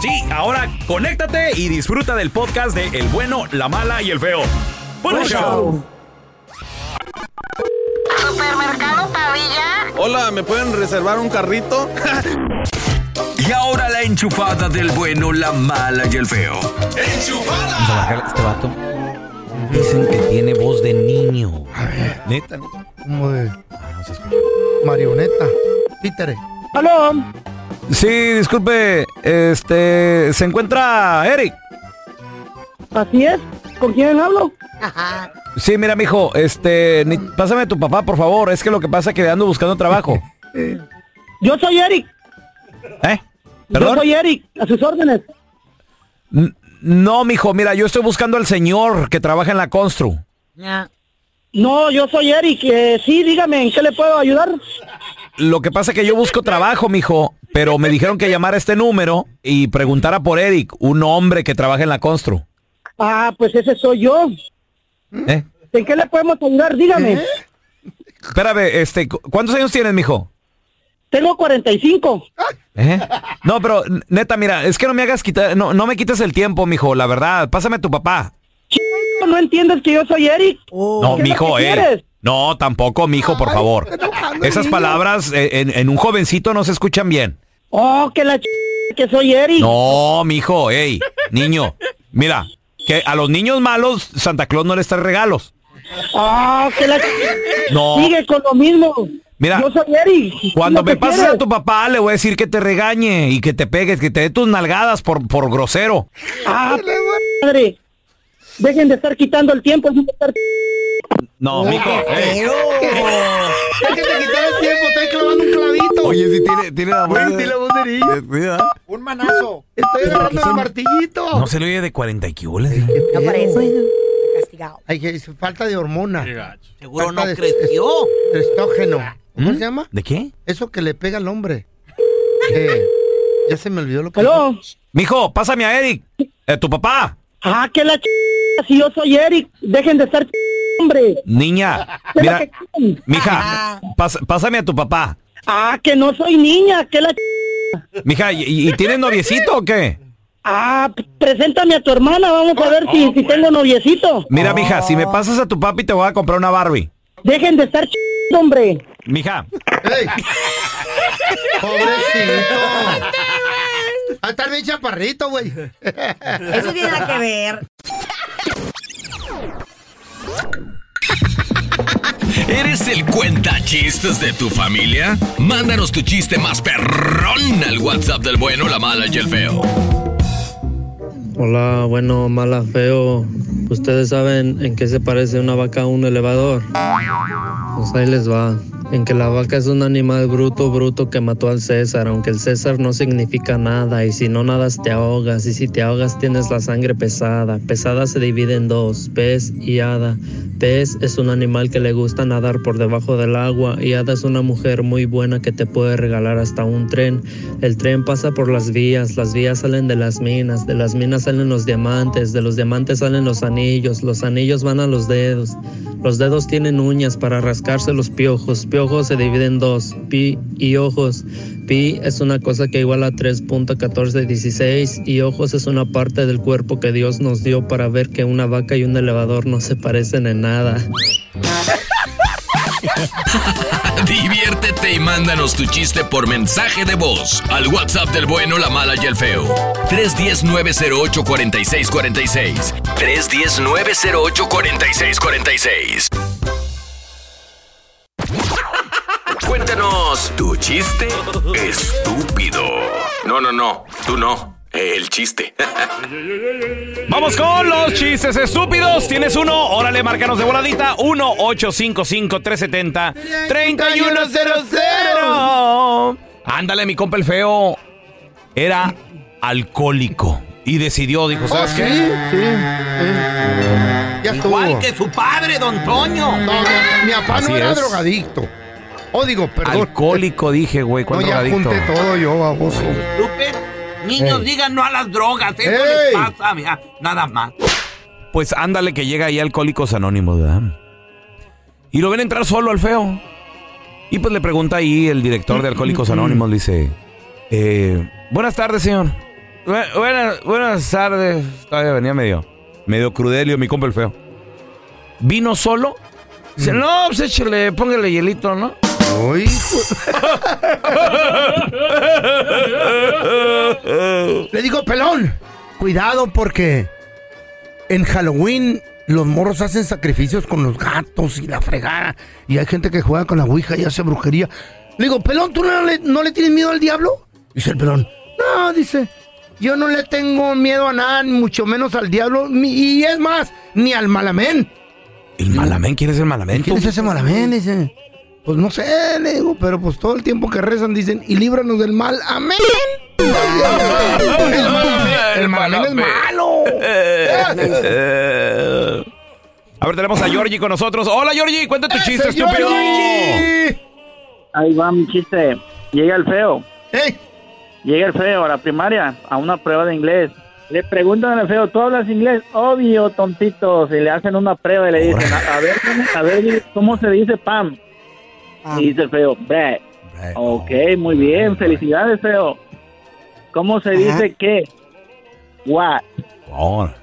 Sí, ahora conéctate y disfruta del podcast de El bueno, la mala y el feo. ¡Buen show! Supermercado Pavilla. Hola, ¿me pueden reservar un carrito? Y ahora la enchufada del bueno, la mala y el feo. Vamos a a este vato. Dicen que tiene voz de niño. Neta, neta. Como de marioneta. Títere. ¡Aló! Sí, disculpe, este, ¿se encuentra Eric? Así es. ¿Con quién hablo? Sí, mira, mijo, este, ni- pásame a tu papá, por favor. Es que lo que pasa es que ando buscando trabajo. Yo soy Eric. ¿Eh? Yo ¿Perdón? soy Eric. A sus órdenes. N- No, mijo, mira, yo estoy buscando al señor que trabaja en la Constru. No, yo soy Eric. Eh, sí, dígame, ¿en qué le puedo ayudar? Lo que pasa es que yo busco trabajo, mijo, pero me dijeron que llamara a este número y preguntara por Eric, un hombre que trabaja en la Constru. Ah, pues ese soy yo. ¿Eh? ¿En qué le podemos ayudar? Dígame. Espérame, este, ¿cu- ¿cuántos años tienes, mijo? Tengo 45. ¿Eh? No, pero neta, mira, es que no me hagas quitar, no, no me quites el tiempo, mijo, la verdad. Pásame a tu papá. ¿No entiendes que yo soy Eric? No, ¿Qué es lo mijo, eh. quieres? No, tampoco, mijo, por favor. Esas palabras eh, en, en un jovencito no se escuchan bien. Oh, que la ch... que soy Eric. No, mijo, ey, niño. Mira, que a los niños malos Santa Claus no les trae regalos. Ah, que la ch... No. Sigue con lo mismo. Mira, Yo soy Eric. Cuando me pases quieres. a tu papá, le voy a decir que te regañe y que te pegues, que te dé tus nalgadas por, por grosero. Ah, madre. Dejen de estar quitando el tiempo. dejen de estar- No, mijo. ey. Déjate quitar el tiempo, estoy clavando un clavito. Oye, si tiene, tiene la voz Güey, tiene la voz de niño. Un manazo. Estoy agarrando el martillito. No se le oye de 40 y que huele. No parece. Castigado. Ay, que falta de hormona. Seguro Falta no de- creció. de Estrógeno. ¿Cómo se llama? ¿De qué? Eso que le pega al hombre. Eh, ya se me olvidó lo que. ¿Aló? Mijo, pásame a Eric, eh, tu papá. Ah, que la ch... Si yo soy Eric, dejen de estar ch... hombre. Niña, ¿Qué es lo mira, mija, pas- pásame a tu papá. Ah, que no soy niña, que la ch... Mija, ¿y, y tienes noviecito o qué? Ah, preséntame a tu hermana, vamos a ver si, si tengo noviecito. Mira, mija, si me pasas a tu papi te voy a comprar una Barbie. Dejen de estar ch... hombre. Mija, Pobrecito. Ah, está bien chaparrito, güey. Eso tiene nada que ver. ¿Eres el cuenta chistes de tu familia? Mándanos tu chiste más perrón al WhatsApp del bueno, la mala y el feo. Hola, bueno, mala, feo. ¿Ustedes saben en qué se parece una vaca a un elevador? Pues ahí les va. En que la vaca es un animal bruto, bruto que mató al César, aunque el César no significa nada, y si no nadas te ahogas, y si te ahogas tienes la sangre pesada. Pesada se divide en dos, pez y hada. Pez es un animal que le gusta nadar por debajo del agua, y hada es una mujer muy buena que te puede regalar hasta un tren. El tren pasa por las vías, las vías salen de las minas, de las minas salen los diamantes, de los diamantes salen los anillos, los anillos van a los dedos. Los dedos tienen uñas para rascarse los piojos. Piojos se dividen en dos, pi y ojos. Pi es una cosa que iguala a 3.1416 y ojos es una parte del cuerpo que Dios nos dio para ver que una vaca y un elevador no se parecen en nada. Diviértete y mándanos tu chiste por mensaje de voz al WhatsApp del bueno, la mala y el feo. 310-908-4646. 310-908-4646. Tu chiste estúpido. No, no, no, tú no. El chiste. Vamos con los chistes estúpidos. ¿Tienes uno? Órale, márcanos de voladita. 1-855-370-3100. Ándale, mi compa el feo. Era alcohólico. Y decidió, dijo, ¿sabes Oh, qué? sí, sí, Ya estuvo. Igual que su padre, don Toño. No, mi, mi papá Así no era es. drogadicto. O digo, perdón. Alcohólico, dije, güey. ¿Cuál No, ya drogadicto? junté todo yo, baboso. Niños, digan no a las drogas. Eso Ey. les pasa, mira, nada más. Pues ándale que llega ahí Alcohólicos Anónimos, ¿verdad? Y lo ven entrar solo al feo. Y pues le pregunta ahí el director de Alcohólicos Anónimos, le dice, eh, buenas tardes, señor. Bu- buenas, buenas tardes. Todavía venía medio, medio crudelio, mi compa el feo. ¿Vino solo? Dice, no, pues échale, póngale hielito, ¿no? Uy. Le digo, pelón, cuidado porque en Halloween los morros hacen sacrificios con los gatos y la fregada. Y hay gente que juega con la ouija y hace brujería. Le digo, pelón, ¿tú no le, no le tienes miedo al diablo? Dice el pelón, no, dice, yo no le tengo miedo a nada, ni mucho menos al diablo, ni- y es más, ni al malamén. ¿El malamén? ¿Quién es el malamén? ¿Quién es ese malamén? Dice, pues no sé, le digo, pero pues todo el tiempo que rezan dicen, y líbranos del mal, amén. El malamén es malo. A ver, tenemos a Georgie con nosotros. Hola, Georgie, cuenta tu chiste, estúpido. Ahí va mi chiste. Llega el feo. Llega el feo a la primaria a una prueba de inglés. Le preguntan al feo, ¿tú hablas inglés? Obvio, tontitos. Y le hacen una prueba y le dicen, a, a ver, a ver, ¿cómo se dice Pam? Y dice el feo, Brad. Ok, muy bien. Felicidades, feo. ¿Cómo se dice qué? What.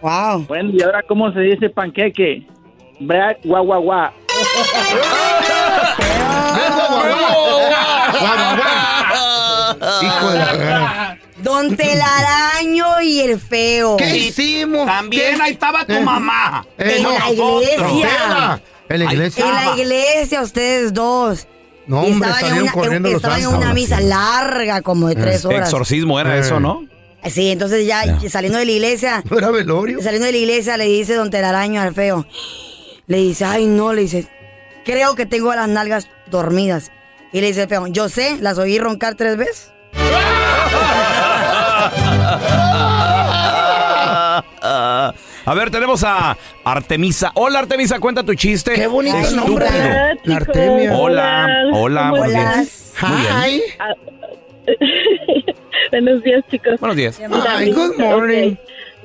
Wow. Bueno, ¿y ahora cómo se dice panqueque? Brad, guau, guau, guau. Hijo de la... Don Telaraño y el feo. ¿Qué hicimos? También ¿Qué? ahí estaba tu mamá. eh, En no, la iglesia. Tela, En la iglesia. En la iglesia, ustedes dos. No, Y hombre, estaban en una, corriendo en- los estaban en santos. una misa larga, como de tres horas. Exorcismo era Eh. eso, ¿no? Sí, entonces ya saliendo de la iglesia. ¿No era velorio? Saliendo de la iglesia le dice don Telaraño al feo. Le dice, ay no, le dice, creo que tengo las nalgas dormidas. Y le dice el feo, yo sé, las oí roncar tres veces. A ver, tenemos a Artemisa. Hola, Artemisa, cuenta tu chiste. Qué bonito Estúpido. nombre. Hola, La chicos. Artemia. Hola, hola, ¿Cómo buenos días. Muy bien. Hi. Ah, Buenos días, chicos. Buenos días. Good morning.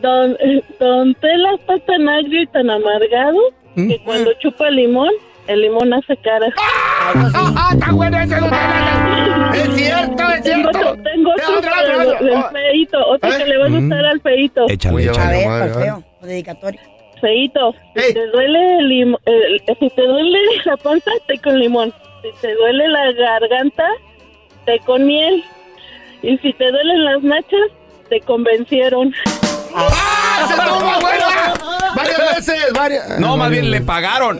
Don, don Tela está tan agrio y tan amargado ¿Mm? que cuando chupa limón, el limón hace caras. ¡Ah, está bueno ese! don Tela! ¡Es cierto, es Tengo cierto! otro, tengo otro Otro, otro, del- otro. del feito, otro ¿Eh? que le va a gustar al feito. Échale, Uy, ya échale. A ver, feo, dedicatorio. Feito, si te duele el si te duele la panza, té con limón. Si te duele la garganta, té con miel. Y si te duelen las nachas, te convencieron. ¡Ah, se buena! Varias veces, varias. No, más bien le pagaron.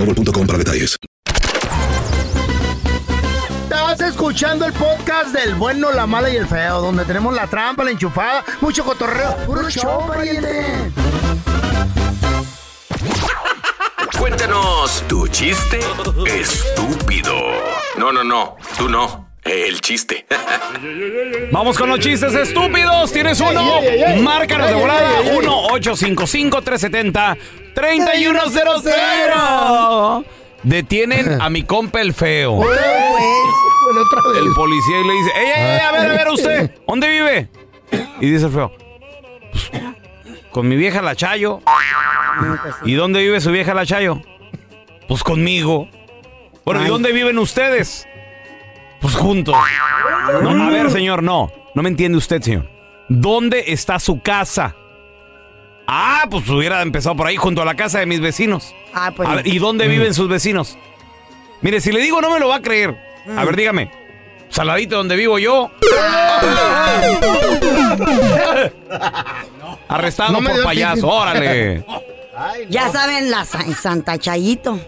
boostmobile.com para detalles. Estás escuchando el podcast del bueno, la mala y el feo, donde tenemos la trampa, la enchufada, mucho cotorreo. ¡Puro show, pariente! Cuéntanos tu chiste estúpido. No, no, no, tú no. El chiste. Vamos con los chistes estúpidos. ¿Tienes uno? Márcanos de volada. ey, ey, ey. 1-855-370-3100. Detienen a mi compa el feo. El policía y le dice, ¡Ey, ey, ey, a ver, a ver usted! ¿Dónde vive? Y dice el feo, "Pues, con mi vieja la Chayo. ¿Y dónde vive su vieja la Chayo? Pues conmigo. Bueno, ¿y dónde viven ustedes? Pues juntos. No, a ver, señor, no. No me entiende usted, señor. ¿Dónde está su casa? Ah, pues hubiera empezado por ahí, junto a la casa de mis vecinos. Ah, pues. A ver, ¿y dónde viven sus vecinos? Mire, si le digo no me lo va a creer. A ver, dígame. Saladito donde vivo yo. Arrestado No por payaso, órale. Ya saben, la Sa- Santa Chayito.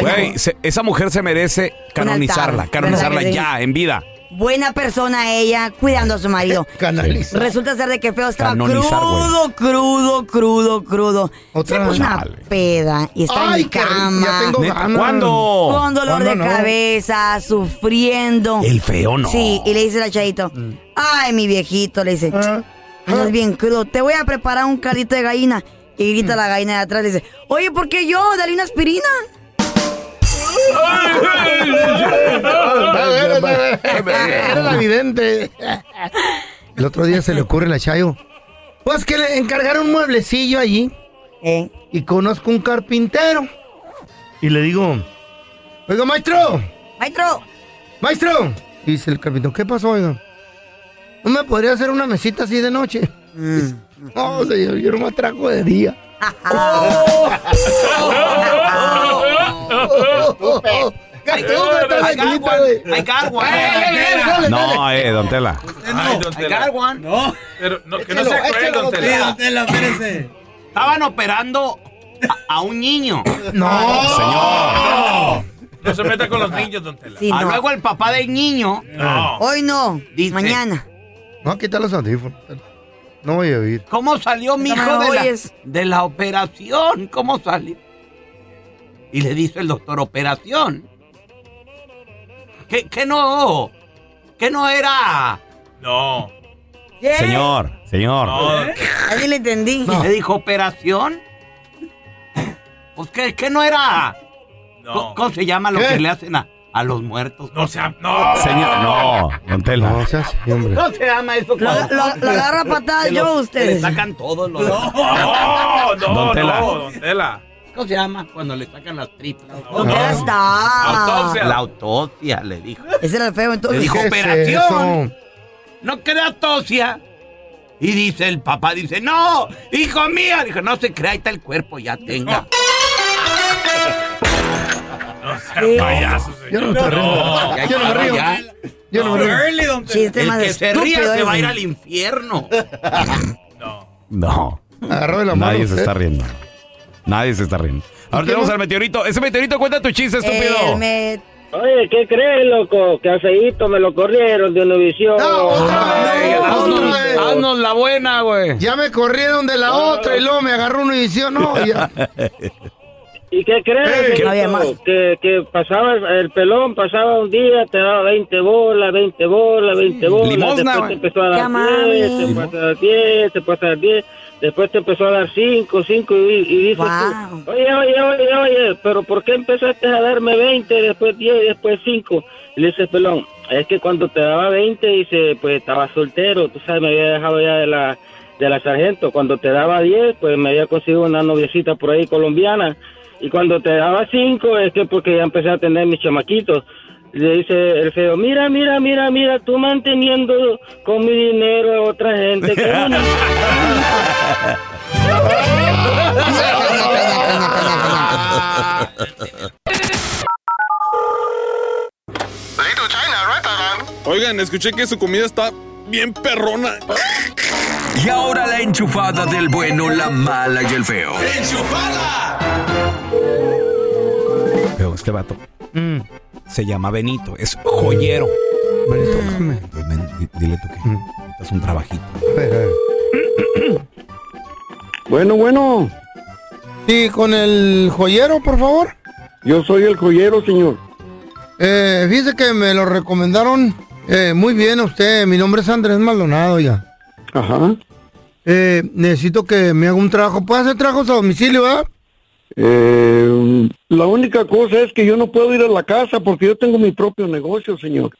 Güey, se- esa mujer se merece canonizarla, altar, canonizarla ¿verdad que sí? ya, en vida. Buena persona ella, cuidando a su marido. Canalizar. Resulta ser de que feo estaba Canonizar, crudo, crudo, crudo, crudo. Se puso una peda y está Ay, en qué rico, cama. ya tengo ¿Neta? ganas. ¿Cuándo? Con dolor de cabeza, sufriendo. El feo no. Sí, y le dice la Chayito, ay, mi viejito, le dice, andas bien crudo, te voy a preparar un caldito de gallina. Y grita la gallina de atrás, le dice, oye, ¿por qué yo? Dale una aspirina. Era la vidente. El otro día se le ocurre a la Chayo. Pues que le encargaron un mueblecillo allí. Y conozco un carpintero. Y le digo, oiga, maestro. Maestro. Maestro. Dice el carpintero, ¿qué pasó, oiga? ¿No me podría hacer una mesita así de noche? No, señor, yo no me atraco de día. I got one. No, eh, don Tela. I got one. No, pero no, que no sea cruel, don Tela. Estaban operando a, a un niño. No, señor. No se meta con los niños, don Tela. Sí, Ah, no. luego el papá del niño. No. Hoy no, Dice- mañana. No, quita los audífonos. No voy a oír. ¿Cómo salió mi No hijo me de la, de la operación? ¿Cómo salió? Y le dice el doctor, ¿operación? ¿Qué, qué no? ¿Qué no era? No. Señor, señor. Así le entendí. Le dijo, ¿operación? Pues, ¿qué, qué no era? ¿Cómo, cómo se llama lo ¿Qué? que le hacen a, a los muertos? No sea, no. Señor, no, don Tela. No, seas así, hombre. ¿Cómo se llama eso? Lo, lo- lo agarro a patadas que yo a ustedes. Le sacan todos los... No, Don Tela. don Tela. ¿Cómo se llama cuando le sacan las tripas? Ya está. La autopsia, le dijo. Ese era el feo Le entonces. dijo, ¿Qué es operación. No crea autopsia. Y dice el papá, dice, no, hijo mío. Dijo, no se crea, ahí está el cuerpo, ya tenga. Payaso, Yo no me río. Yo no me río. Yo no me río. Chiste El que se ría se va a ir al infierno. No. Agarró de la mano. Nadie se está riendo. Nadie se está riendo. Ahora tenemos al meteorito. Ese meteorito cuenta tu chiste, estúpido. El me- Oye, ¿qué crees, loco? Que a Feito me lo corrieron de Univisión. Ay, haznos, otra vez. haznos la buena, güey. Ya me corrieron de la otra y luego me agarró una edición. No, ya. ¿Y qué crees? Ey, Feito? no. Que, que pasaba el pelón, pasaba un día, te daba 20 bolas, 20 bolas, 20 bolas. Limosna, después te empezó a Qué dar amable. 10, te pasó a dar 10, te pasó a dar 10. Después te empezó a dar 5, 5 y, y dices Wow. tú, oye, oye, oye, oye, pero ¿por qué empezaste a darme 20, después 10 y después 5? Y le dice, pelón, es que cuando te daba 20, dice, pues estaba soltero, tú sabes, me había dejado ya de la, de la sargento. Cuando te daba 10, pues me había conseguido una noviecita por ahí colombiana. Y cuando te daba 5, es que porque ya empecé a tener mis chamaquitos. Y Le dice el feo, mira, mira, mira, mira, tú manteniendo con mi dinero a otra gente. Oigan, escuché que su comida está bien perrona. Y ahora la enchufada del bueno, la mala y el feo. Pero este vato se llama Benito, es joyero. Benito, déjame. Pues ven, di- dile tú que es un trabajito. Bueno, bueno, Sí, con el joyero, por favor. yo soy el joyero, señor. Eh, fíjese que me lo recomendaron eh, muy bien a usted. Mi nombre es Andrés Maldonado ya. Ajá. Eh, necesito que me haga un trabajo. ¿Puede hacer trabajos a domicilio, verdad? Eh, la única cosa es que yo no puedo ir a la casa porque yo tengo mi propio negocio, señor.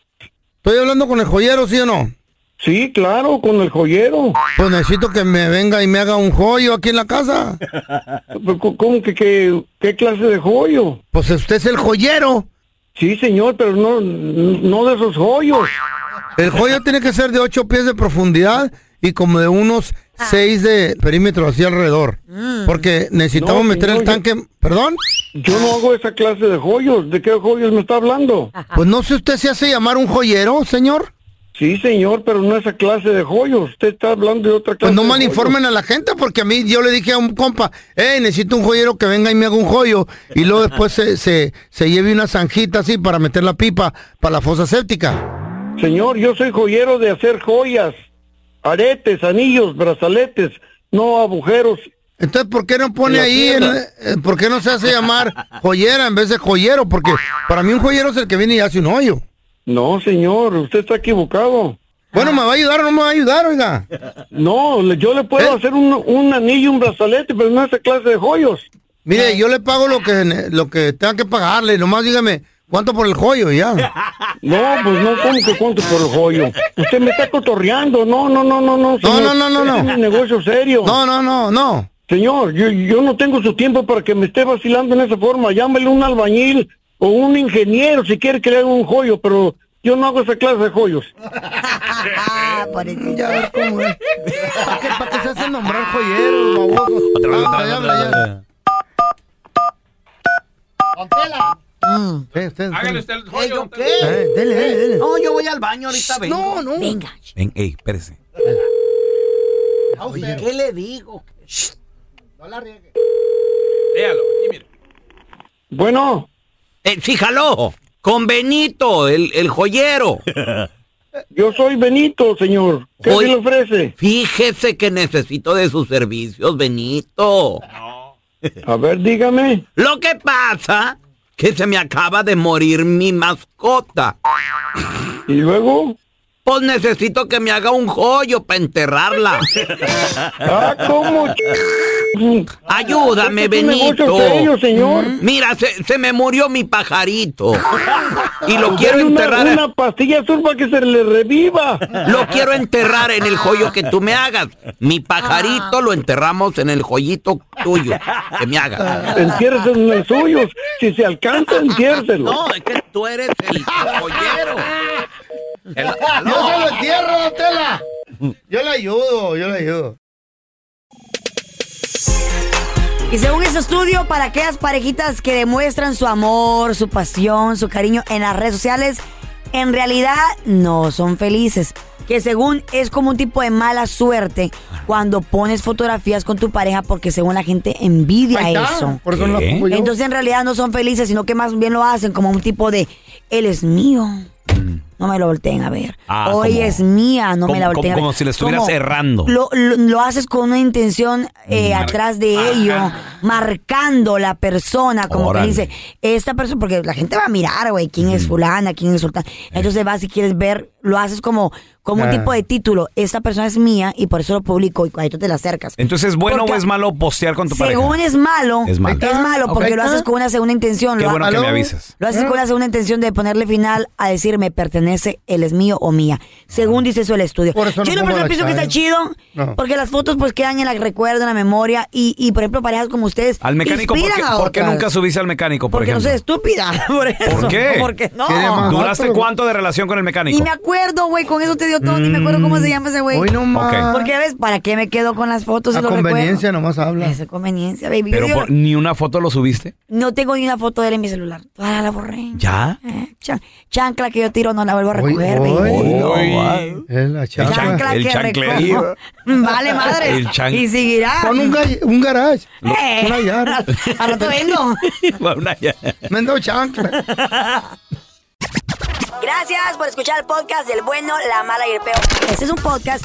Estoy hablando con el joyero, ¿sí o no? Sí, claro, con el joyero. Pues necesito que me venga y me haga un joyo aquí en la casa. ¿Cómo que qué, qué clase de joyo? Pues usted es el joyero. Sí, señor, pero no, no de esos joyos. El joyo tiene que ser de 8 pies de profundidad y como de unos 6 de perímetro hacia alrededor. Porque necesitamos No, meter el yo- tanque. ¿Perdón? Yo no hago esa clase de joyos. ¿De qué joyos me está hablando? Pues no sé, ¿usted se hace llamar un joyero, señor? Sí, señor, pero no esa clase de joyos. Usted está hablando de otra clase Pues no de mal joyos. informen a la gente porque a mí yo le dije a un compa, eh, necesito un joyero que venga y me haga un joyo y luego después se, se, se lleve una zanjita así para meter la pipa para la fosa séptica. Señor, yo soy joyero de hacer joyas, aretes, anillos, brazaletes, no agujeros. Entonces, ¿por qué no pone ahí, en- eh, por qué no se hace llamar joyera en vez de joyero? Porque para mí un joyero es el que viene y hace un hoyo. No, señor, usted está equivocado. Bueno, ¿me va a ayudar o no me va a ayudar, oiga? No, le- yo le puedo ¿Eh? hacer un, un anillo, un brazalete, pero no esa clase de joyos. Mire, yo le pago lo que lo que tenga que pagarle, nomás dígame, ¿cuánto por el joyo ya? No, pues no, ¿cómo que cuánto por el joyo? Usted me está cotorreando, no, no, no, no, no. No, señor. no, no, no, no. Este Es un negocio serio. No, no, no, no. Señor, yo, yo no tengo su tiempo para que me esté vacilando en esa forma. Llámele un albañil o un ingeniero si quiere que le haga un joyo, pero yo no hago esa clase de joyos. Ah, por eso. Ya ver cómo es. ¿Para qué, para qué se hacen nombrar joyeros, babosos? Ah, ya, ya, ya. Sí, usted, Hágale usted. usted el joyo. ¿Yo qué? Eh, dele, dele, dele. No, yo voy al baño ahorita, vengo. No, no. Venga. Ven, ey, espérese. Oye, ¿qué le digo? No la riegue. Léalo, aquí mira. Bueno, Eh, fíjalo, con Benito, el, el joyero. yo soy Benito, señor. ¿Qué Oye. se le ofrece? Fíjese que necesito de sus servicios, Benito. A ver, dígame. Lo que pasa que se me acaba de morir mi mascota. ¿Y luego? Pues necesito que me haga un joyo para enterrarla. Ah, ¿cómo? Ayúdame, Este Benito. serio, señor. Mira, se, se me murió mi pajarito. Y lo quiero dale una- enterrar. Una, pastilla azul para que se le reviva. Lo quiero enterrar en el joyo que tú me hagas. Mi pajarito lo enterramos en el joyito tuyo que me hagas. Entiérrese en el suyo. Si se alcanza, entiérrenselo. No, es que tú eres el joyero. El- Yo se lo entierro, don Tela. Yo le ayudo, yo le ayudo. Y según ese estudio, para aquellas parejitas que demuestran su amor, su pasión, su cariño en las redes sociales, en realidad no son felices. Que según es como un tipo de mala suerte cuando pones fotografías con tu pareja porque según la gente envidia eso. por eso no. Entonces en realidad no son felices, sino que más bien lo hacen como un tipo de, él es mío. No me lo volteen a ver. Ah, Hoy como- es mía, no me como- la volteen a ver. como si le estuvieras Como errando. Lo, lo- lo haces con una intención eh, Mar- atrás de ello, marcando la persona, como Órale. que dice, esta persona, porque la gente va a mirar, güey, quién es fulana, quién es sultán. Entonces vas si quieres ver, lo haces como, como un Ah. tipo de título, esta persona es mía y por eso lo publico y ahí tú te la acercas. Entonces, ¿es bueno Porque o es malo postear con tu pareja? Según es malo, Es malo. es malo porque lo haces con una segunda intención. Qué lo, bueno que me avisas. Lo haces con una segunda intención de ponerle final a decir me pertenece, él es mío o mía. Según dice eso el estudio. eso no Yo no personal la pienso que está chido No. porque las fotos pues quedan en la recuerdo, en la memoria y, y por ejemplo parejas como ustedes Al mecánico, ¿por qué, por qué nunca subiste al mecánico, por Porque no soy estúpida. Por, eso. ¿Por qué? Porque no. ¿Duraste cuánto de relación con el mecánico? Ni me acuerdo, güey, con eso te dio todo, ni me acuerdo cómo se llama ese güey. Hoy no más. Ok. Porque ves, ¿para qué me quedo con las fotos y A los conveniencia nomás habla. Esa conveniencia, baby. Pero por- ni una foto lo subiste. No tengo ni una foto de él en mi celular. Toda la borré. ¿Ya? Eh, chan- chancla que yo tiro no la vuelvo a recoger, hoy, baby. hoy. Es la chancla. Chancla el que chanclerío. Vale, madre. El chan- Y seguirá. Pon un, un garage. Eh. Una yarda. Al rato vendo. Una ya- Vendo chancla. Gracias por escuchar el podcast del bueno, la mala y el peor. Este es un podcast